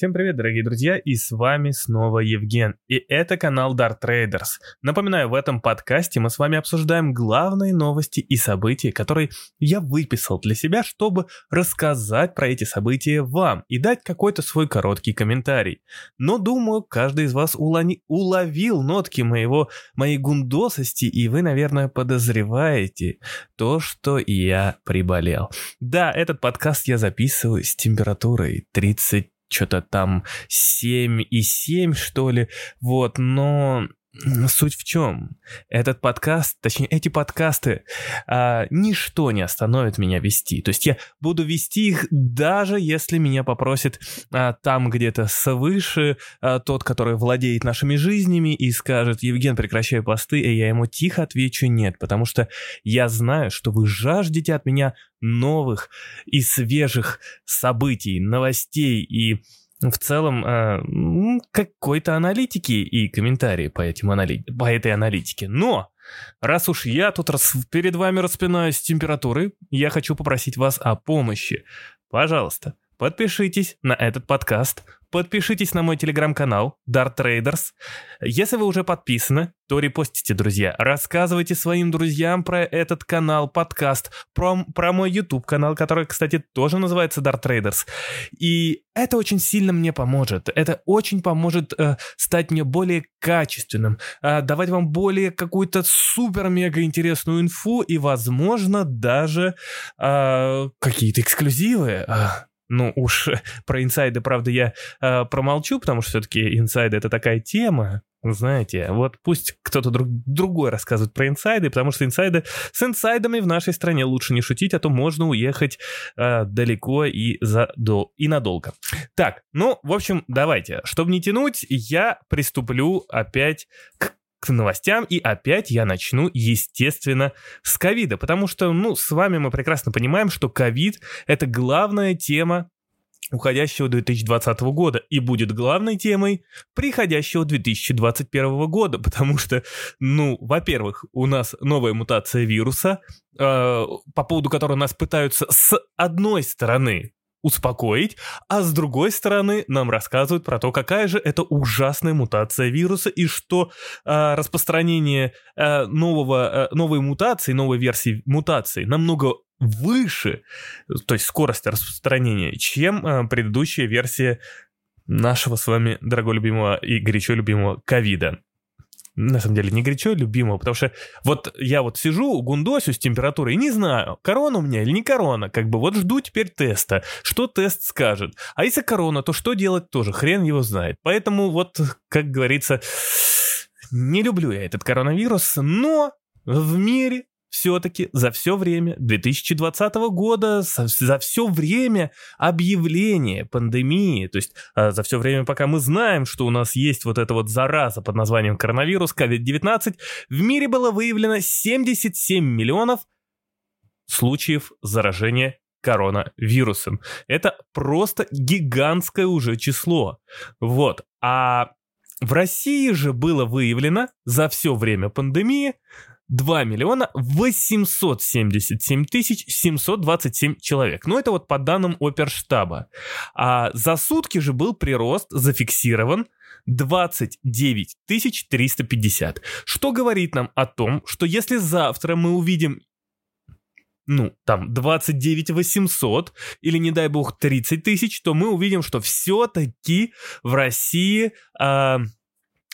Всем привет, дорогие друзья, и с вами снова Евген, и это канал Dart Traders. Напоминаю, в этом подкасте мы с вами обсуждаем главные новости и события, которые я выписал для себя, чтобы рассказать про эти события вам и дать какой-то свой короткий комментарий. Но думаю, каждый из вас улани... уловил нотки моего, моей гундосости, и вы, наверное, подозреваете то, что я приболел. Да, этот подкаст я записываю с температурой 30 что-то там 7 и 7, что ли. Вот, но Суть в чем? Этот подкаст, точнее, эти подкасты, а, ничто не остановит меня вести. То есть я буду вести их даже если меня попросит а, там где-то свыше а, тот, который владеет нашими жизнями и скажет, Евген, прекращай посты, и я ему тихо отвечу нет, потому что я знаю, что вы жаждете от меня новых и свежих событий, новостей и в целом э, какой-то аналитики и комментарии по, этим анали... по этой аналитике. Но раз уж я тут рас... перед вами распинаюсь с температурой, я хочу попросить вас о помощи. Пожалуйста, подпишитесь на этот подкаст, Подпишитесь на мой телеграм-канал Dart Traders. Если вы уже подписаны, то репостите, друзья. Рассказывайте своим друзьям про этот канал, подкаст, про, про мой YouTube канал, который, кстати, тоже называется Dart Traders. И это очень сильно мне поможет. Это очень поможет э, стать мне более качественным, э, давать вам более какую-то супер-мега интересную инфу и, возможно, даже э, какие-то эксклюзивы. Э, ну уж про инсайды, правда, я э, промолчу, потому что все-таки инсайды это такая тема, знаете, вот пусть кто-то друг, другой рассказывает про инсайды, потому что инсайды с инсайдами в нашей стране лучше не шутить, а то можно уехать э, далеко и, за, до, и надолго. Так, ну, в общем, давайте, чтобы не тянуть, я приступлю опять к к новостям, и опять я начну, естественно, с ковида, потому что, ну, с вами мы прекрасно понимаем, что ковид — это главная тема уходящего 2020 года и будет главной темой приходящего 2021 года, потому что, ну, во-первых, у нас новая мутация вируса, э, по поводу которой нас пытаются с одной стороны успокоить, а с другой стороны нам рассказывают про то, какая же это ужасная мутация вируса и что э, распространение э, нового, э, новой мутации, новой версии мутации намного выше, то есть скорость распространения, чем э, предыдущая версия нашего с вами дорого любимого и горячо любимого ковида на самом деле, не горячо любимого, потому что вот я вот сижу, гундосю с температурой и не знаю, корона у меня или не корона, как бы вот жду теперь теста, что тест скажет. А если корона, то что делать тоже, хрен его знает. Поэтому вот, как говорится, не люблю я этот коронавирус, но в мире все-таки за все время 2020 года, за все время объявления пандемии, то есть а, за все время, пока мы знаем, что у нас есть вот эта вот зараза под названием коронавирус COVID-19, в мире было выявлено 77 миллионов случаев заражения коронавирусом. Это просто гигантское уже число. Вот. А в России же было выявлено за все время пандемии 2 миллиона 877 тысяч 727 человек. Ну, это вот по данным оперштаба. А за сутки же был прирост зафиксирован 29 тысяч 350. Что говорит нам о том, что если завтра мы увидим ну, там, 29 800 или, не дай бог, 30 тысяч, то мы увидим, что все-таки в России... Э,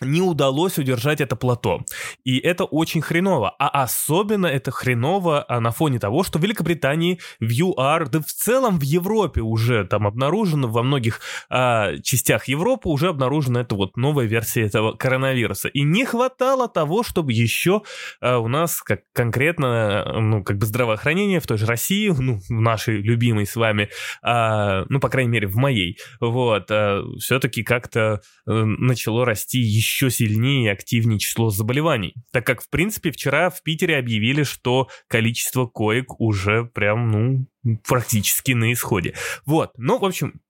не удалось удержать это плато. И это очень хреново. А особенно это хреново а, на фоне того, что в Великобритании, в ЮАР, да в целом в Европе уже там обнаружено, во многих а, частях Европы уже обнаружена эта вот новая версия этого коронавируса. И не хватало того, чтобы еще а, у нас как конкретно, ну, как бы здравоохранение в той же России, ну, в нашей любимой с вами, а, ну, по крайней мере, в моей, вот, а, все-таки как-то а, начало расти еще еще сильнее и активнее число заболеваний, так как, в принципе, вчера в Питере объявили, что количество коек уже прям, ну, практически на исходе. Вот, ну, в общем,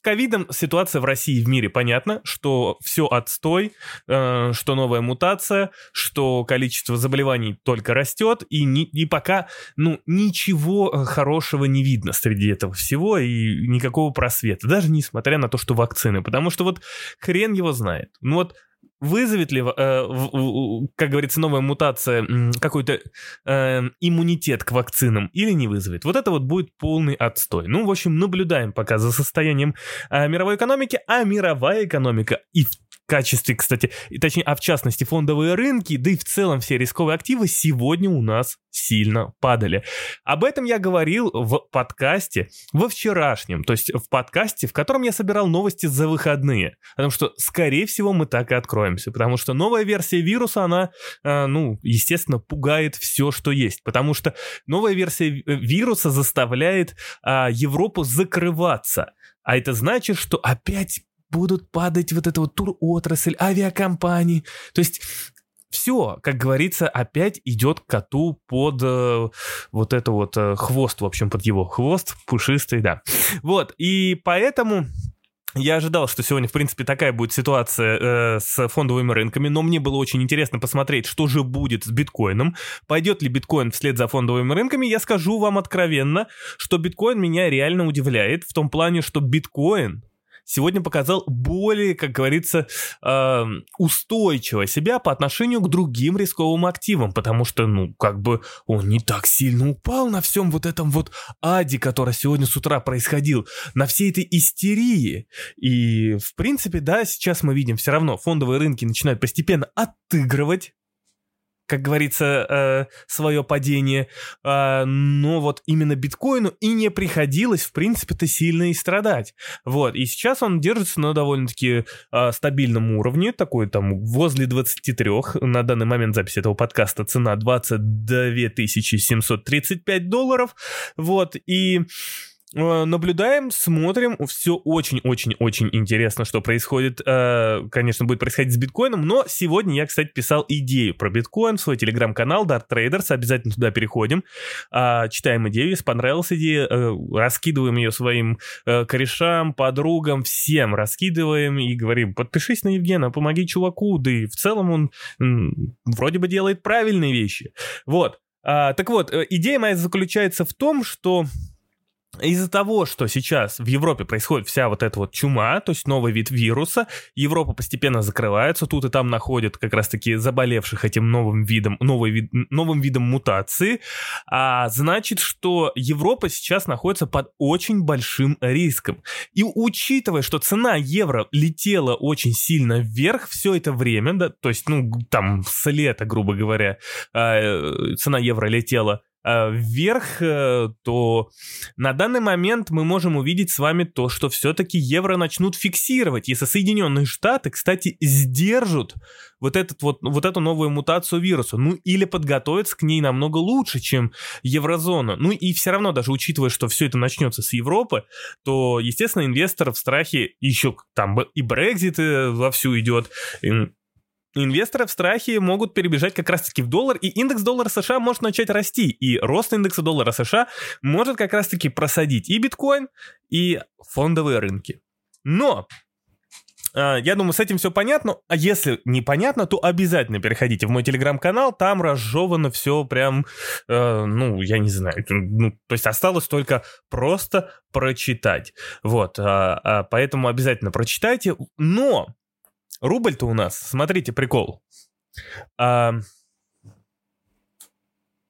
ковидом ситуация в России и в мире понятна, что все отстой, э, что новая мутация, что количество заболеваний только растет, и, не, и пока ну, ничего э, хорошего не видно среди этого всего, и никакого просвета, даже несмотря на то, что вакцины, потому что вот хрен его знает. Ну вот Вызовет ли, э, как говорится, новая мутация какой-то э, иммунитет к вакцинам или не вызовет? Вот это вот будет полный отстой. Ну, в общем, наблюдаем пока за состоянием э, мировой экономики, а мировая экономика и в качестве, кстати, и точнее, а в частности фондовые рынки, да и в целом все рисковые активы сегодня у нас сильно падали. Об этом я говорил в подкасте во вчерашнем, то есть в подкасте, в котором я собирал новости за выходные. Потому что, скорее всего, мы так и откроемся, потому что новая версия вируса, она, э, ну, естественно, пугает все, что есть. Потому что новая версия вируса заставляет э, Европу закрываться. А это значит, что опять будут падать вот эта вот тур-отрасль, авиакомпании. То есть все, как говорится, опять идет коту под э, вот это вот э, хвост, в общем, под его хвост пушистый, да. Вот, и поэтому... Я ожидал, что сегодня, в принципе, такая будет ситуация э, с фондовыми рынками, но мне было очень интересно посмотреть, что же будет с биткоином. Пойдет ли биткоин вслед за фондовыми рынками? Я скажу вам откровенно, что биткоин меня реально удивляет в том плане, что биткоин сегодня показал более, как говорится, э, устойчиво себя по отношению к другим рисковым активам, потому что, ну, как бы он не так сильно упал на всем вот этом вот аде, который сегодня с утра происходил, на всей этой истерии. И, в принципе, да, сейчас мы видим все равно фондовые рынки начинают постепенно отыгрывать как говорится, э, свое падение, э, но вот именно биткоину и не приходилось, в принципе-то, сильно и страдать. Вот, и сейчас он держится на довольно-таки э, стабильном уровне, такой там возле 23, на данный момент записи этого подкаста цена 22 735 долларов, вот, и наблюдаем, смотрим, все очень-очень-очень интересно, что происходит, э, конечно, будет происходить с биткоином, но сегодня я, кстати, писал идею про биткоин в свой телеграм-канал Dart Traders, обязательно туда переходим, а, читаем идею, если понравилась идея, э, раскидываем ее своим корешам, подругам, всем раскидываем и говорим, подпишись на Евгена, помоги чуваку, да и в целом он вроде бы делает правильные вещи. Вот. А, так вот, идея моя заключается в том, что из-за того, что сейчас в Европе происходит вся вот эта вот чума, то есть новый вид вируса, Европа постепенно закрывается, тут и там находят как раз-таки заболевших этим новым видом, новый вид, новым видом мутации, а значит, что Европа сейчас находится под очень большим риском. И учитывая, что цена евро летела очень сильно вверх все это время, да, то есть, ну, там с лета, грубо говоря, а, цена евро летела вверх, э, то на данный момент мы можем увидеть с вами то, что все-таки евро начнут фиксировать, если Соединенные Штаты, кстати, сдержат вот, этот вот, вот эту новую мутацию вируса, ну или подготовятся к ней намного лучше, чем еврозона. Ну и все равно, даже учитывая, что все это начнется с Европы, то, естественно, инвестор в страхе еще там и Брекзит э, вовсю идет, Инвесторы в страхе могут перебежать как раз-таки в доллар, и индекс доллара США может начать расти, и рост индекса доллара США может как раз-таки просадить и биткоин, и фондовые рынки. Но а, я думаю, с этим все понятно. А если непонятно, то обязательно переходите в мой телеграм-канал. Там разжевано все прям, э, ну, я не знаю. Ну, то есть осталось только просто прочитать. Вот. А, поэтому обязательно прочитайте. Но Рубль-то у нас, смотрите, прикол. А,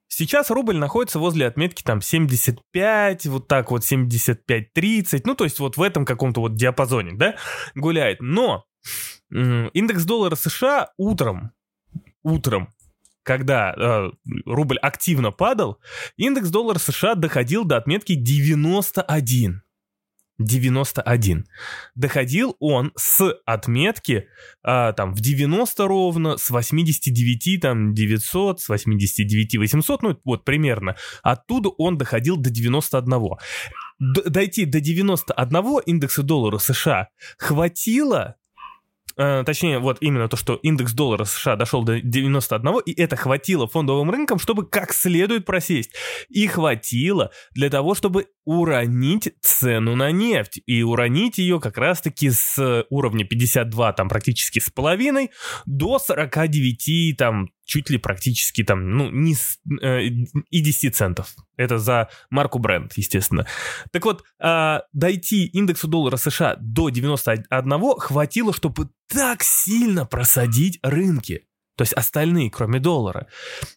сейчас рубль находится возле отметки там 75, вот так вот 75-30, ну то есть вот в этом каком-то вот диапазоне, да, гуляет. Но индекс доллара США утром, утром, когда э, рубль активно падал, индекс доллара США доходил до отметки 91. 91. Доходил он с отметки а, там в 90 ровно, с 89 там 900, с 89 800, ну вот примерно. Оттуда он доходил до 91. Д- дойти до 91 индекса доллара США хватило Э, точнее, вот именно то, что индекс доллара США дошел до 91, и это хватило фондовым рынкам, чтобы как следует просесть. И хватило для того, чтобы уронить цену на нефть. И уронить ее как раз-таки с уровня 52, там практически с половиной, до 49, там чуть ли практически там, ну, не с, э, и 10 центов. Это за марку бренд, естественно. Так вот, э, дойти индексу доллара США до 91 хватило, чтобы так сильно просадить рынки. То есть остальные, кроме доллара.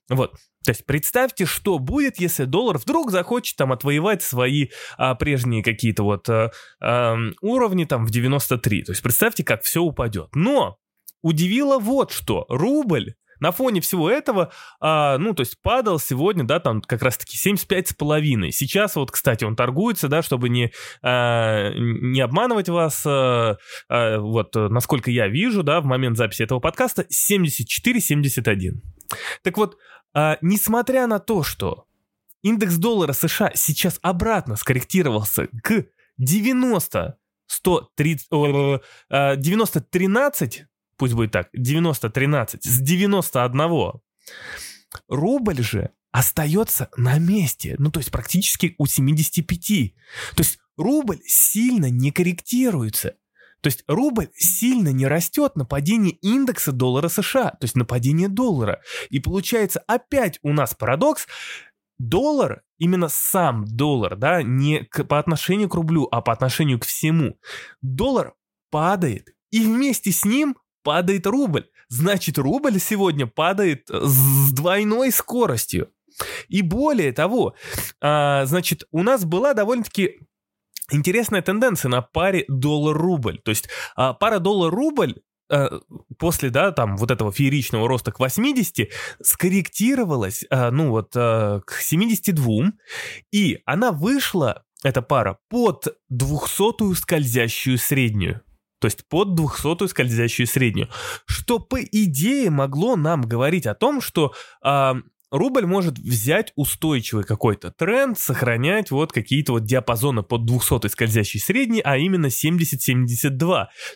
Вот. То есть представьте, что будет, если доллар вдруг захочет там отвоевать свои а, прежние какие-то вот а, а, уровни там в 93. То есть представьте, как все упадет. Но удивило вот что. Рубль на фоне всего этого, а, ну, то есть падал сегодня, да, там как раз-таки 75,5. Сейчас вот, кстати, он торгуется, да, чтобы не, а, не обманывать вас, а, а, вот, насколько я вижу, да, в момент записи этого подкаста, 74,71. Так вот, а, несмотря на то, что индекс доллара США сейчас обратно скорректировался к 90, 130, 90 13, пусть будет так, 90 13 с 91, рубль же остается на месте, ну то есть практически у 75. То есть рубль сильно не корректируется. То есть рубль сильно не растет на падение индекса доллара США, то есть на падение доллара. И получается опять у нас парадокс, доллар, именно сам доллар, да, не к, по отношению к рублю, а по отношению к всему, доллар падает, и вместе с ним падает рубль. Значит, рубль сегодня падает с двойной скоростью. И более того, а, значит, у нас была довольно-таки интересная тенденция на паре доллар-рубль. То есть а, пара доллар-рубль а, после, да, там, вот этого фееричного роста к 80 скорректировалась, а, ну вот, к 72, и она вышла, эта пара, под 200-ю скользящую среднюю. То есть под 200-ю скользящую среднюю. Что, по идее, могло нам говорить о том, что рубль может взять устойчивый какой-то тренд, сохранять вот какие-то вот диапазоны под 200 скользящей средней, а именно 70-72.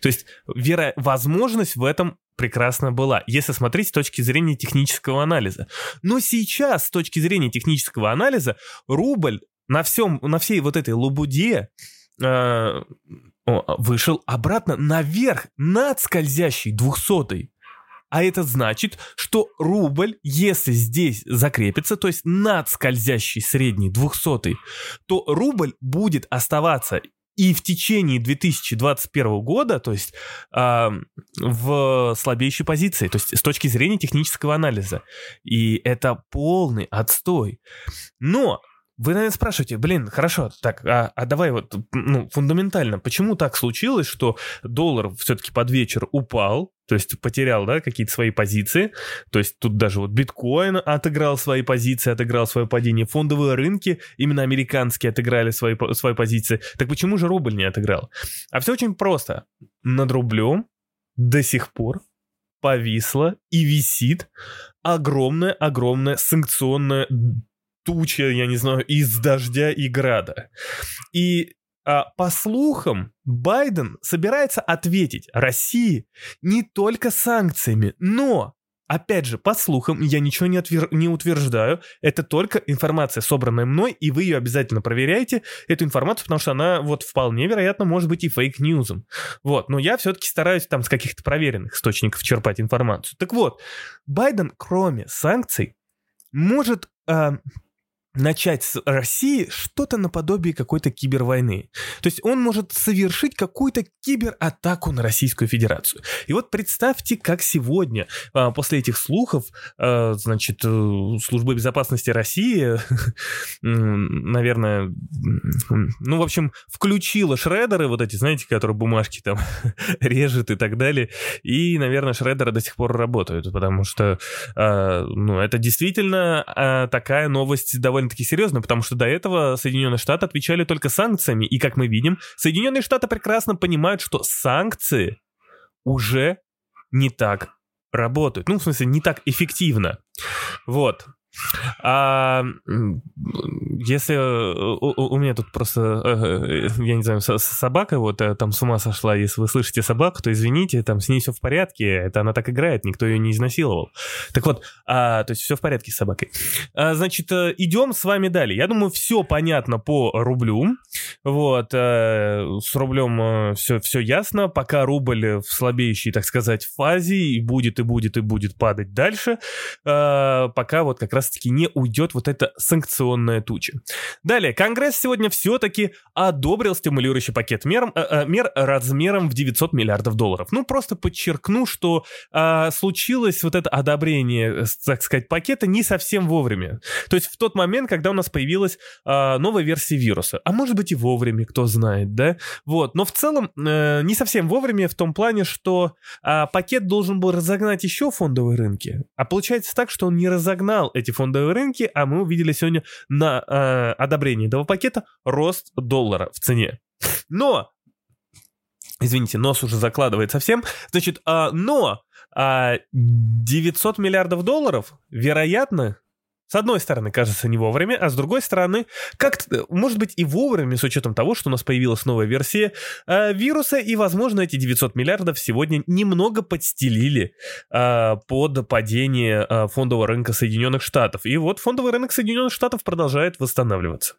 То есть веро- возможность в этом прекрасно была, если смотреть с точки зрения технического анализа. Но сейчас, с точки зрения технического анализа, рубль на всем, на всей вот этой лабуде э, вышел обратно наверх, над скользящей 200 а это значит, что рубль, если здесь закрепится, то есть над скользящей средней 200, то рубль будет оставаться и в течение 2021 года, то есть э, в слабейшей позиции, то есть с точки зрения технического анализа. И это полный отстой. Но вы, наверное, спрашиваете, блин, хорошо, так, а, а давай вот, ну, фундаментально, почему так случилось, что доллар все-таки под вечер упал, то есть потерял, да, какие-то свои позиции, то есть тут даже вот биткоин отыграл свои позиции, отыграл свое падение, фондовые рынки, именно американские отыграли свои, свои позиции, так почему же рубль не отыграл? А все очень просто, над рублем до сих пор повисла и висит огромная-огромная санкционная туча, я не знаю, из дождя и града. И а, по слухам, Байден собирается ответить России не только санкциями, но Опять же, по слухам, я ничего не, отвер... не утверждаю, это только информация, собранная мной, и вы ее обязательно проверяете, эту информацию, потому что она вот вполне вероятно может быть и фейк-ньюзом. Вот, но я все-таки стараюсь там с каких-то проверенных источников черпать информацию. Так вот, Байден, кроме санкций, может э, начать с России что-то наподобие какой-то кибервойны. То есть он может совершить какую-то кибератаку на Российскую Федерацию. И вот представьте, как сегодня, а, после этих слухов, а, значит, э, Служба безопасности России, наверное, ну, в общем, включила шредеры, вот эти, знаете, которые бумажки там режет и так далее, и, наверное, шредеры до сих пор работают, потому что, а, ну, это действительно такая новость довольно довольно-таки серьезно, потому что до этого Соединенные Штаты отвечали только санкциями, и, как мы видим, Соединенные Штаты прекрасно понимают, что санкции уже не так работают. Ну, в смысле, не так эффективно. Вот. А, если у, у меня тут просто, я не знаю, собака вот там с ума сошла, если вы слышите собаку, то извините, там с ней все в порядке, это она так играет, никто ее не изнасиловал. Так вот, а, то есть все в порядке с собакой. А, значит, идем с вами далее. Я думаю, все понятно по рублю. Вот, с рублем все, все ясно. Пока рубль в слабеющей, так сказать, фазе и будет, и будет, и будет падать дальше, пока вот как раз-таки не уйдет вот эта санкционная туча. Далее, Конгресс сегодня все-таки одобрил стимулирующий пакет мер, э, э, мер размером в 900 миллиардов долларов. Ну, просто подчеркну, что э, случилось вот это одобрение, так сказать, пакета не совсем вовремя. То есть в тот момент, когда у нас появилась э, новая версия вируса. А может быть и вовремя, кто знает, да? Вот, но в целом э, не совсем вовремя в том плане, что э, пакет должен был разогнать еще фондовые рынки. А получается так, что он не разогнал эти фондовые рынки, а мы увидели сегодня на э, одобрении этого пакета рост доллара в цене. Но Извините, нос уже закладывает совсем. Значит, а, но а, 900 миллиардов долларов, вероятно, с одной стороны, кажется, не вовремя, а с другой стороны, как может быть и вовремя, с учетом того, что у нас появилась новая версия э, вируса, и, возможно, эти 900 миллиардов сегодня немного подстелили э, под падение э, фондового рынка Соединенных Штатов. И вот фондовый рынок Соединенных Штатов продолжает восстанавливаться.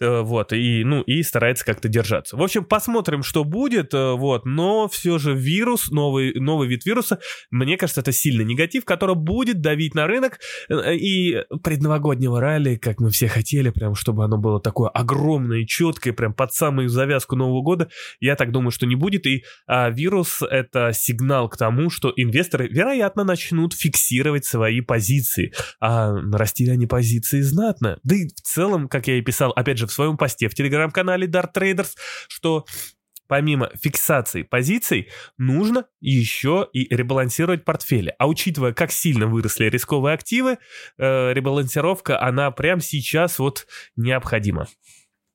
Э, вот, и, ну, и старается как-то держаться. В общем, посмотрим, что будет, э, вот, но все же вирус, новый, новый вид вируса, мне кажется, это сильный негатив, который будет давить на рынок, э, и предновогоднего ралли, как мы все хотели, прям чтобы оно было такое огромное и четкое, прям под самую завязку Нового года, я так думаю, что не будет. И а, вирус — это сигнал к тому, что инвесторы, вероятно, начнут фиксировать свои позиции. А нарастили они позиции знатно. Да и в целом, как я и писал, опять же, в своем посте в телеграм-канале Dart Traders, что помимо фиксации позиций, нужно еще и ребалансировать портфели. А учитывая, как сильно выросли рисковые активы, э, ребалансировка, она прямо сейчас вот необходима.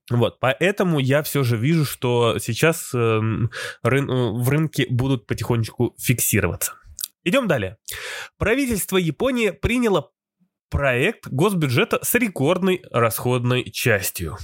Вот, поэтому я все же вижу, что сейчас э, рын, в рынке будут потихонечку фиксироваться. Идем далее. Правительство Японии приняло проект госбюджета с рекордной расходной частью.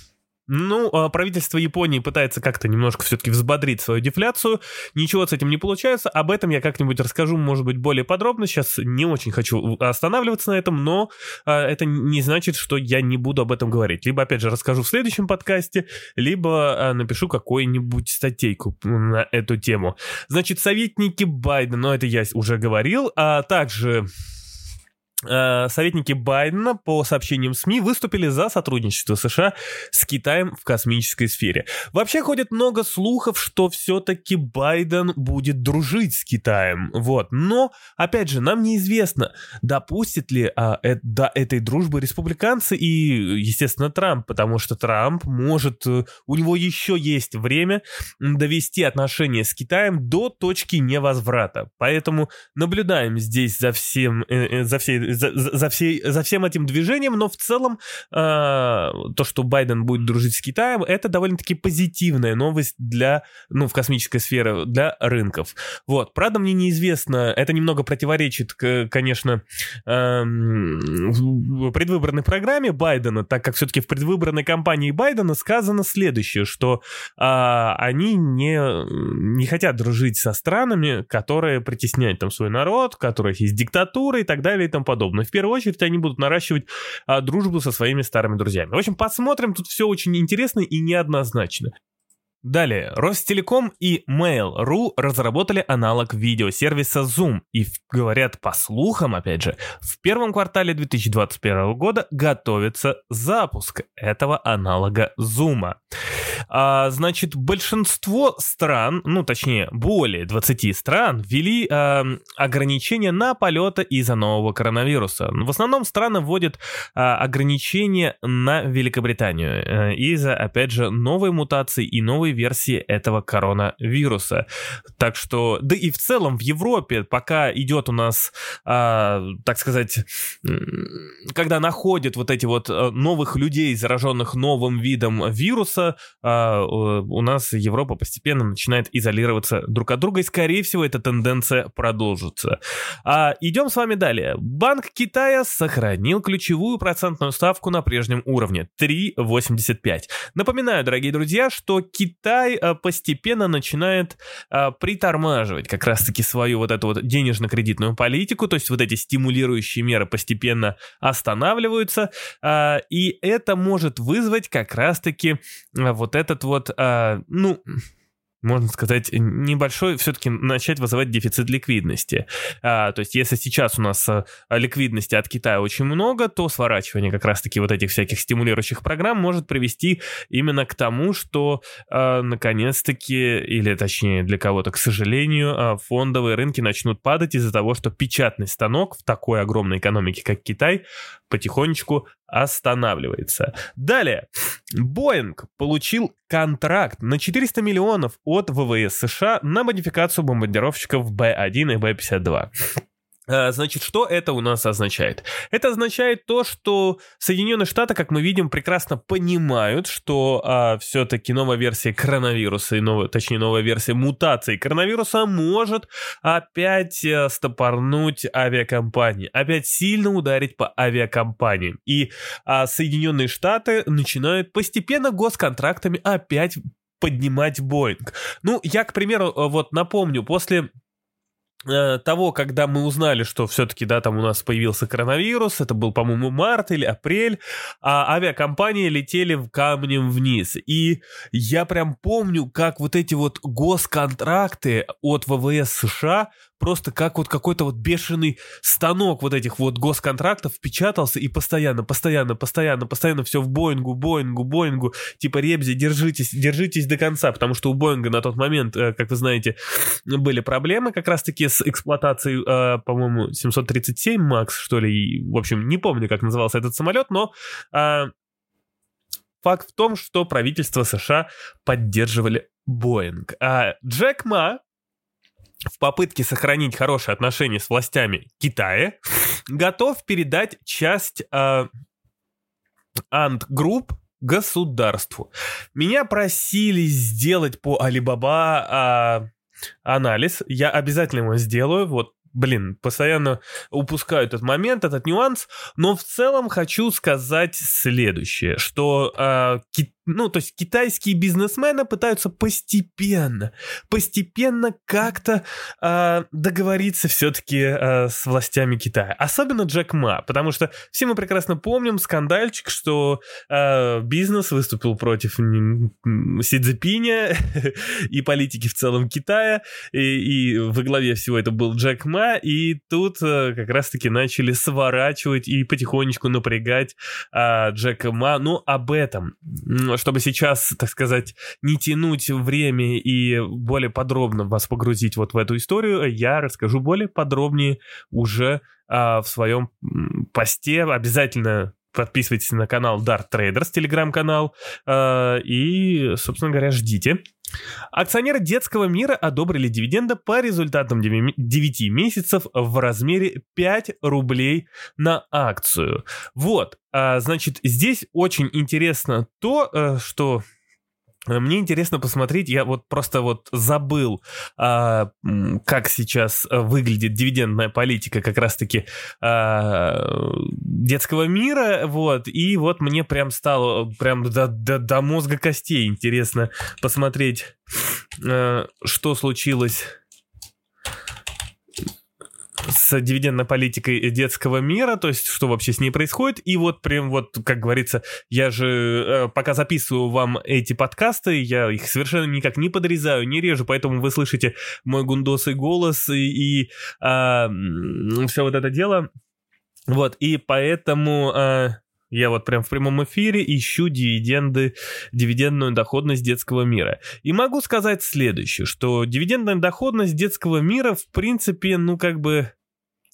Ну, а правительство Японии пытается как-то немножко все-таки взбодрить свою дефляцию. Ничего с этим не получается. Об этом я как-нибудь расскажу, может быть, более подробно. Сейчас не очень хочу останавливаться на этом, но а, это не значит, что я не буду об этом говорить. Либо, опять же, расскажу в следующем подкасте, либо а, напишу какую-нибудь статейку на эту тему. Значит, советники Байдена, но это я уже говорил, а также советники Байдена, по сообщениям СМИ, выступили за сотрудничество США с Китаем в космической сфере. Вообще ходит много слухов, что все-таки Байден будет дружить с Китаем. Вот. Но, опять же, нам неизвестно, допустит ли а, э, до этой дружбы республиканцы и, естественно, Трамп, потому что Трамп может, э, у него еще есть время довести отношения с Китаем до точки невозврата. Поэтому наблюдаем здесь за всем, э, за всей за, за, всей, за всем этим движением, но в целом э, то, что Байден будет дружить с Китаем, это довольно-таки позитивная новость для, ну, в космической сфере, для рынков. Вот, правда, мне неизвестно, это немного противоречит, конечно, э, предвыборной программе Байдена, так как все-таки в предвыборной кампании Байдена сказано следующее, что э, они не, не хотят дружить со странами, которые притесняют там свой народ, у которых есть диктатура и так далее и тому подобное подобное. В первую очередь они будут наращивать а, дружбу со своими старыми друзьями. В общем, посмотрим, тут все очень интересно и неоднозначно. Далее, Ростелеком и Mail.ru разработали аналог видеосервиса Zoom и, говорят по слухам, опять же, в первом квартале 2021 года готовится запуск этого аналога Zoom. А, значит, большинство стран, ну точнее, более 20 стран ввели а, ограничения на полеты из-за нового коронавируса. В основном страны вводят а, ограничения на Великобританию а, из-за, опять же, новой мутации и новой версии этого коронавируса. Так что, да и в целом в Европе, пока идет у нас, а, так сказать, когда находят вот эти вот э, новых людей, зараженных новым видом вируса, а, у нас Европа постепенно начинает изолироваться друг от друга, и, скорее всего, эта тенденция продолжится. А, идем с вами далее. Банк Китая сохранил ключевую процентную ставку на прежнем уровне 3,85. Напоминаю, дорогие друзья, что Китай а, постепенно начинает а, притормаживать как раз-таки свою вот эту вот денежно-кредитную политику, то есть вот эти стимулирующие меры постепенно останавливаются, а, и это может вызвать как раз-таки а, вот этот вот, а, ну, можно сказать, небольшой все-таки начать вызывать дефицит ликвидности. А, то есть, если сейчас у нас а, ликвидности от Китая очень много, то сворачивание как раз-таки вот этих всяких стимулирующих программ может привести именно к тому, что а, наконец-таки, или точнее для кого-то, к сожалению, а, фондовые рынки начнут падать из-за того, что печатный станок в такой огромной экономике, как Китай, потихонечку останавливается. Далее. Боинг получил контракт на 400 миллионов от ВВС США на модификацию бомбардировщиков Б-1 и Б-52. А, значит, что это у нас означает? Это означает то, что Соединенные Штаты, как мы видим, прекрасно понимают, что а, все-таки новая версия коронавируса, и новая, точнее новая версия мутации коронавируса может опять а, стопорнуть авиакомпании, опять сильно ударить по авиакомпаниям. И а, Соединенные Штаты начинают постепенно госконтрактами опять поднимать Боинг. Ну, я, к примеру, вот напомню, после Э, того, когда мы узнали, что все-таки, да, там у нас появился коронавирус, это был, по-моему, март или апрель, а авиакомпании летели камнем вниз. И я прям помню, как вот эти вот госконтракты от ВВС США просто как вот какой-то вот бешеный станок вот этих вот госконтрактов печатался и постоянно, постоянно, постоянно, постоянно все в Боингу, Боингу, Боингу, типа Ребзи, держитесь, держитесь до конца, потому что у Боинга на тот момент, э, как вы знаете, были проблемы как раз-таки с эксплуатацией, э, по-моему, 737 Макс, что ли, в общем, не помню, как назывался этот самолет, но э, факт в том, что правительство США поддерживали Боинг. А Джек Ма, в попытке сохранить хорошие отношения с властями Китая, готов передать часть э, Ant Group государству. Меня просили сделать по Alibaba э, анализ. Я обязательно его сделаю. Вот блин, постоянно упускаю этот момент, этот нюанс, но в целом хочу сказать следующее, что э, ну, то есть китайские бизнесмены пытаются постепенно, постепенно как-то э, договориться все-таки э, с властями Китая. Особенно Джек Ма, потому что все мы прекрасно помним скандальчик, что э, бизнес выступил против Си Цзепиня и политики в целом Китая, и, и во главе всего это был Джек Ма, и тут э, как раз-таки начали сворачивать и потихонечку напрягать э, Джека Ма. Ну, об этом чтобы сейчас, так сказать, не тянуть время и более подробно вас погрузить вот в эту историю, я расскажу более подробнее уже а, в своем посте. Обязательно подписывайтесь на канал Dart Traders, телеграм-канал, э, и, собственно говоря, ждите. Акционеры детского мира одобрили дивиденды по результатам 9 месяцев в размере 5 рублей на акцию. Вот, э, значит, здесь очень интересно то, э, что мне интересно посмотреть, я вот просто вот забыл, а, как сейчас э, выглядит дивидендная политика как раз-таки а, детского мира, вот, и вот мне прям стало прям до, до, до мозга костей интересно посмотреть, а, что случилось с дивидендной политикой детского мира, то есть что вообще с ней происходит. И вот прям вот, как говорится, я же э, пока записываю вам эти подкасты, я их совершенно никак не подрезаю, не режу, поэтому вы слышите мой гундосый голос и, и а, все вот это дело. Вот, и поэтому... А, я вот прям в прямом эфире ищу дивиденды, дивидендную доходность детского мира. И могу сказать следующее, что дивидендная доходность детского мира, в принципе, ну как бы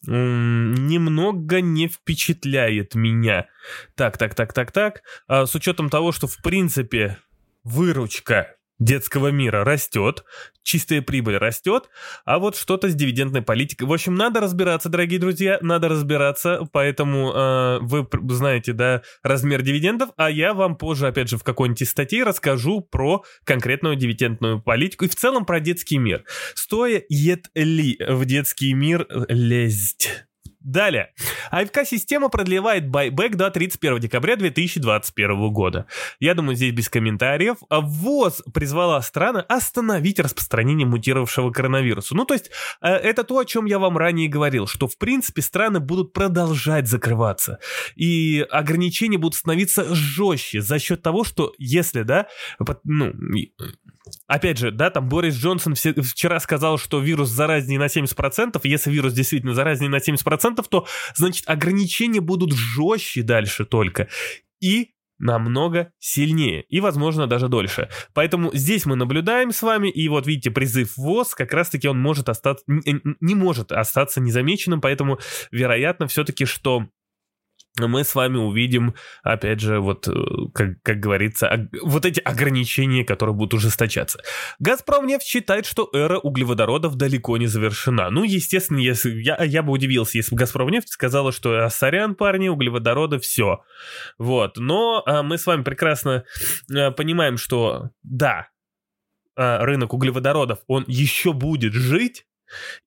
немного не впечатляет меня. Так, так, так, так, так. А, с учетом того, что в принципе выручка детского мира растет, чистая прибыль растет, а вот что-то с дивидендной политикой. В общем, надо разбираться, дорогие друзья, надо разбираться, поэтому э, вы знаете, да, размер дивидендов, а я вам позже, опять же, в какой-нибудь статье расскажу про конкретную дивидендную политику и в целом про детский мир. Стоит ли в детский мир лезть? Далее. АФК-система продлевает байбек до 31 декабря 2021 года. Я думаю, здесь без комментариев. ВОЗ призвала страны остановить распространение мутировавшего коронавируса. Ну, то есть, э, это то, о чем я вам ранее говорил, что, в принципе, страны будут продолжать закрываться. И ограничения будут становиться жестче за счет того, что если, да, ну, Опять же, да, там Борис Джонсон вчера сказал, что вирус заразнее на 70%. Если вирус действительно заразнее на 70%, то, значит, ограничения будут жестче дальше только. И намного сильнее и, возможно, даже дольше. Поэтому здесь мы наблюдаем с вами, и вот видите, призыв ВОЗ, как раз-таки он может остаться, не может остаться незамеченным, поэтому, вероятно, все-таки, что мы с вами увидим, опять же, вот, э, как, как говорится, вот эти ограничения, которые будут ужесточаться. «Газпром» нефть считает, что эра углеводородов далеко не завершена. Ну, естественно, если, я, я бы удивился, если бы «Газпром» нефть сказала, что а, «Сорян, парни, углеводороды, все». Вот, но а, мы с вами прекрасно а, понимаем, что да, а, рынок углеводородов, он еще будет жить,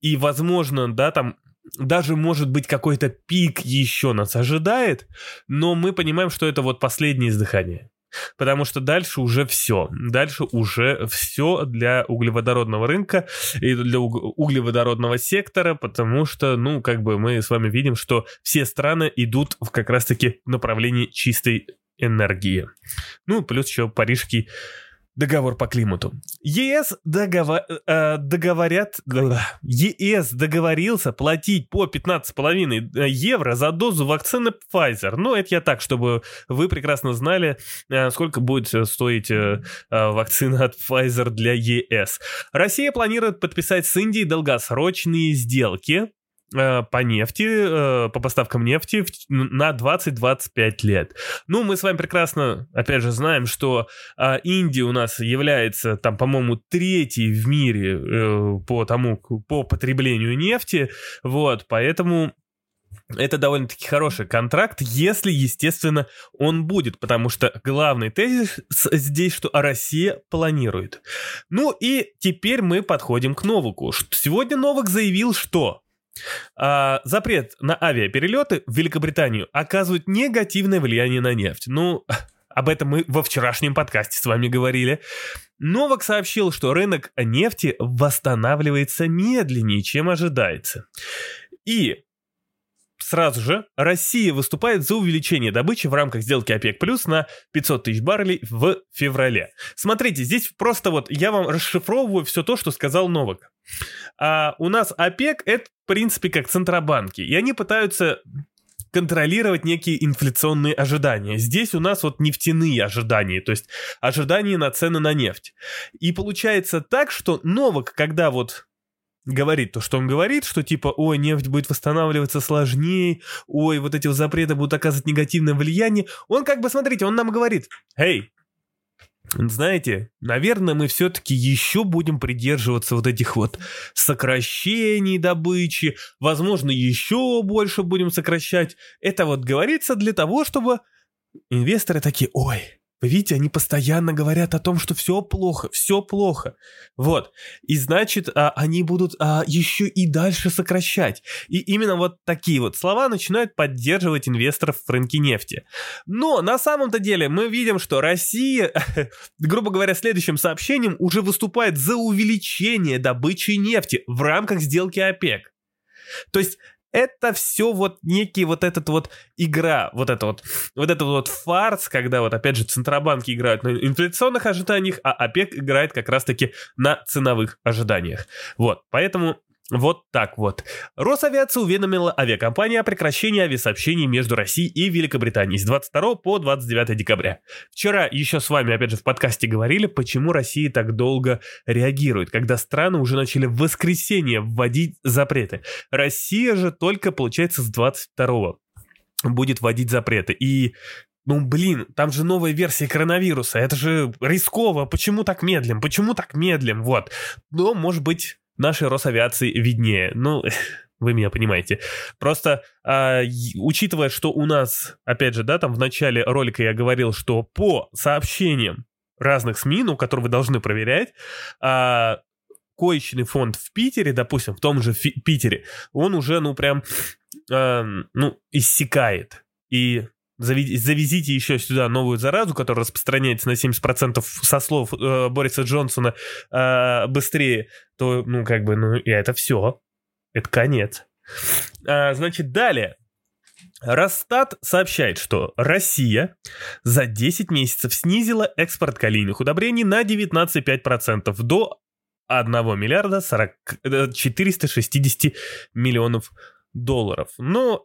и, возможно, да, там даже может быть какой-то пик еще нас ожидает, но мы понимаем, что это вот последнее издыхание. Потому что дальше уже все. Дальше уже все для углеводородного рынка и для углеводородного сектора, потому что, ну, как бы мы с вами видим, что все страны идут в как раз-таки направлении чистой энергии. Ну, плюс еще парижский договор по климату. ЕС договор, э, договорят... ЕС договорился платить по 15,5 э, евро за дозу вакцины Pfizer. Ну, это я так, чтобы вы прекрасно знали, э, сколько будет стоить э, э вакцина от Pfizer для ЕС. Россия планирует подписать с Индией долгосрочные сделки Э, по нефти, э, по поставкам нефти на 20-25 лет. Ну, мы с вами прекрасно, опять же, знаем, что а, Индия у нас является, там, по-моему, третьей в мире э, по тому, по потреблению нефти, вот, поэтому это довольно-таки хороший контракт, если, естественно, он будет, потому что главный тезис здесь, что Россия планирует. Ну и теперь мы подходим к Новаку. Сегодня Новак заявил, что а, запрет на авиаперелеты в Великобританию оказывает негативное влияние на нефть. Ну, об этом мы во вчерашнем подкасте с вами говорили. Новак сообщил, что рынок нефти восстанавливается медленнее, чем ожидается. И сразу же Россия выступает за увеличение добычи в рамках сделки ОПЕК+, плюс на 500 тысяч баррелей в феврале. Смотрите, здесь просто вот я вам расшифровываю все то, что сказал Новак. А у нас ОПЕК — это, принципе, как центробанки, и они пытаются контролировать некие инфляционные ожидания. Здесь у нас вот нефтяные ожидания, то есть ожидания на цены на нефть. И получается так, что Новак, когда вот говорит то, что он говорит, что типа, ой, нефть будет восстанавливаться сложнее, ой, вот эти запреты будут оказывать негативное влияние, он как бы, смотрите, он нам говорит, эй, знаете, наверное, мы все-таки еще будем придерживаться вот этих вот сокращений добычи, возможно, еще больше будем сокращать. Это вот говорится для того, чтобы инвесторы такие, ой, видите, они постоянно говорят о том, что все плохо, все плохо. Вот. И значит, а, они будут а, еще и дальше сокращать. И именно вот такие вот слова начинают поддерживать инвесторов в рынке нефти. Но на самом-то деле мы видим, что Россия, грубо говоря, следующим сообщением уже выступает за увеличение добычи нефти в рамках сделки ОПЕК. То есть это все вот некий вот этот вот игра, вот это вот, вот этот вот фарс, когда вот опять же центробанки играют на инфляционных ожиданиях, а ОПЕК играет как раз-таки на ценовых ожиданиях. Вот, поэтому вот так вот. Росавиация уведомила авиакомпании о прекращении авиасообщений между Россией и Великобританией с 22 по 29 декабря. Вчера еще с вами, опять же, в подкасте говорили, почему Россия так долго реагирует, когда страны уже начали в воскресенье вводить запреты. Россия же только, получается, с 22 будет вводить запреты. И ну блин, там же новая версия коронавируса, это же рисково, почему так медлим, почему так медлим, вот. Но, может быть, нашей Росавиации виднее, ну... Вы меня понимаете. Просто а, учитывая, что у нас, опять же, да, там в начале ролика я говорил, что по сообщениям разных СМИ, ну, которые вы должны проверять, а, коечный фонд в Питере, допустим, в том же Фи- Питере, он уже, ну, прям, а, ну, иссякает. И завезите еще сюда новую заразу, которая распространяется на 70% со слов э, Бориса Джонсона э, быстрее, то, ну, как бы, ну, и это все. Это конец. А, значит, далее. Росстат сообщает, что Россия за 10 месяцев снизила экспорт калийных удобрений на 19,5% до 1 миллиарда 40, 460 миллионов долларов. Но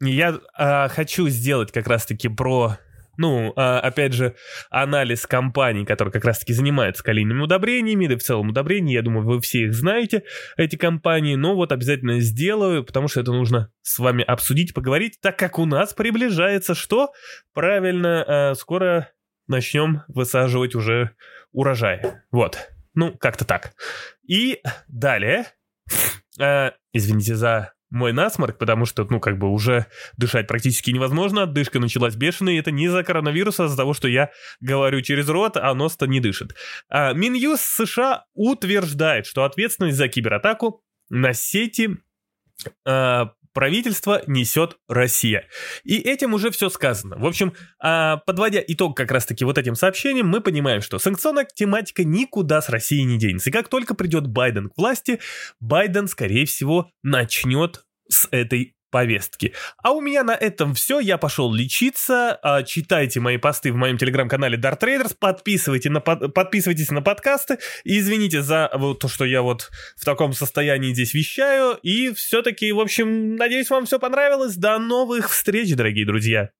я а, хочу сделать как раз-таки про, ну, а, опять же, анализ компаний, которые как раз-таки занимаются калийными удобрениями, да в целом удобрениями. Я думаю, вы все их знаете, эти компании. Но вот обязательно сделаю, потому что это нужно с вами обсудить, поговорить, так как у нас приближается что? Правильно, а, скоро начнем высаживать уже урожай. Вот. Ну, как-то так. И далее... Извините за мой насморк, потому что, ну, как бы уже дышать практически невозможно, дышка началась бешеная, и это не из-за коронавируса, а из-за того, что я говорю через рот, а нос-то не дышит. А, Минюс США утверждает, что ответственность за кибератаку на сети а, правительство несет Россия. И этим уже все сказано. В общем, а, подводя итог как раз-таки вот этим сообщением, мы понимаем, что санкционная тематика никуда с Россией не денется. И как только придет Байден к власти, Байден, скорее всего, начнет с этой повестки. А у меня на этом все. Я пошел лечиться. А, читайте мои посты в моем телеграм-канале Dart Traders. Подписывайте на, под, подписывайтесь на подкасты. Извините за то, что я вот в таком состоянии здесь вещаю. И все-таки, в общем, надеюсь, вам все понравилось. До новых встреч, дорогие друзья.